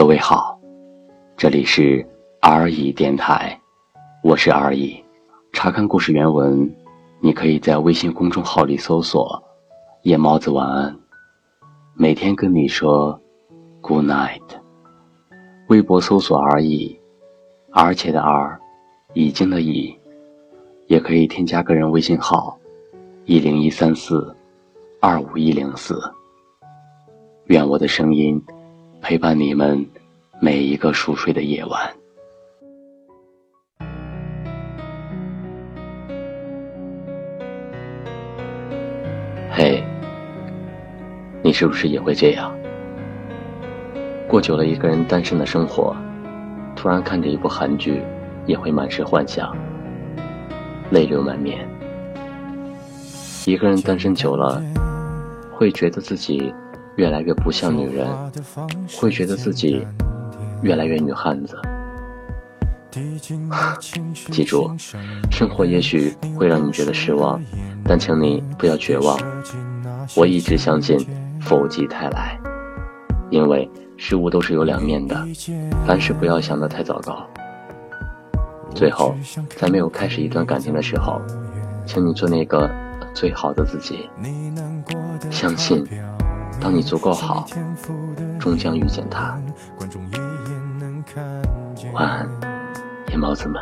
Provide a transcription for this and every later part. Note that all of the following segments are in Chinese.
各位好，这里是 R 乙电台，我是 R 乙。查看故事原文，你可以在微信公众号里搜索“夜猫子晚安”，每天跟你说 “Good night”。微博搜索 “R 乙”，而且的 R，已经的已，也可以添加个人微信号：一零一三四二五一零四。愿我的声音陪伴你们每一个熟睡的夜晚。嘿，你是不是也会这样？过久了一个人单身的生活，突然看着一部韩剧，也会满是幻想，泪流满面。一个人单身久了，会觉得自己。越来越不像女人，会觉得自己越来越女汉子。记住，生活也许会让你觉得失望，但请你不要绝望。我一直相信否极泰来，因为事物都是有两面的，凡事不要想得太糟糕。最后，在没有开始一段感情的时候，请你做那个最好的自己，相信。当你足够好，终将遇见他。晚安，夜猫子们，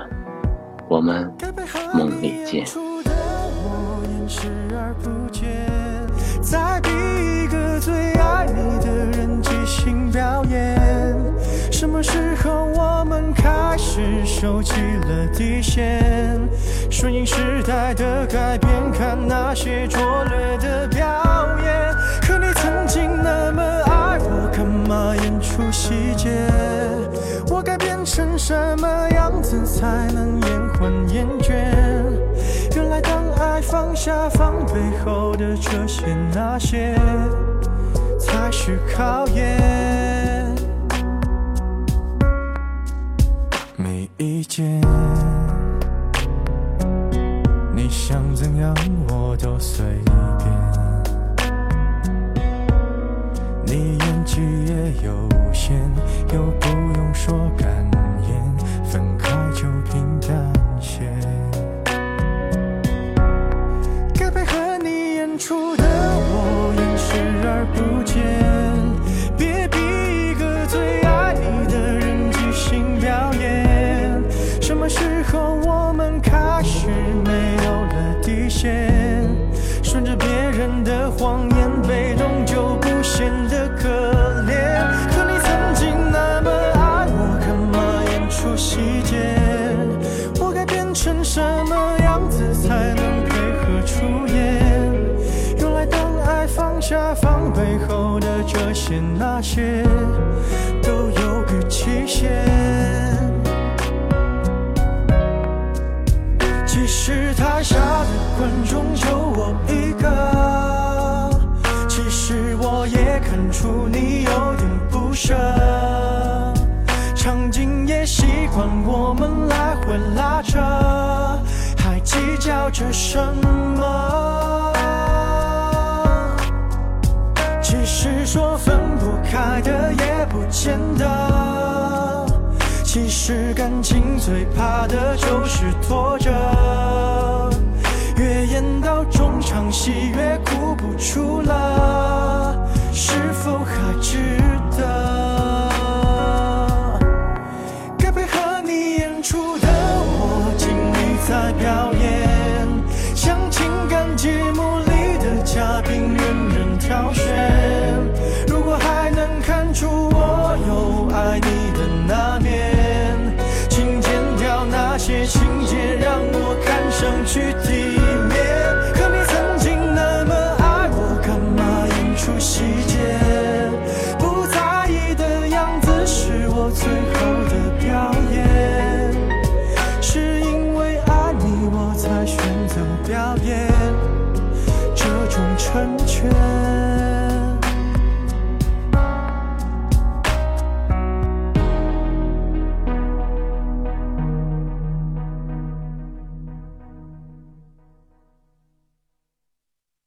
我们梦里见。再逼一个最爱你的人即兴表演。什么时候我们开始收起了底线？顺应时代的改变，看那些拙劣的表演。细节？我该变成什么样子才能延缓厌倦？原来当爱放下防备后的这些那些，才是考验。没意见，你想怎样我都随出细节我该变成什么样子才能配合出演原来当爱放下防备后的这些那些都有个期限其实台下的观众就我一个其实我也看出你有点不舍。我们来回拉扯，还计较着什么？其实说分不开的也不见得，其实感情最怕的就是拖着，世界。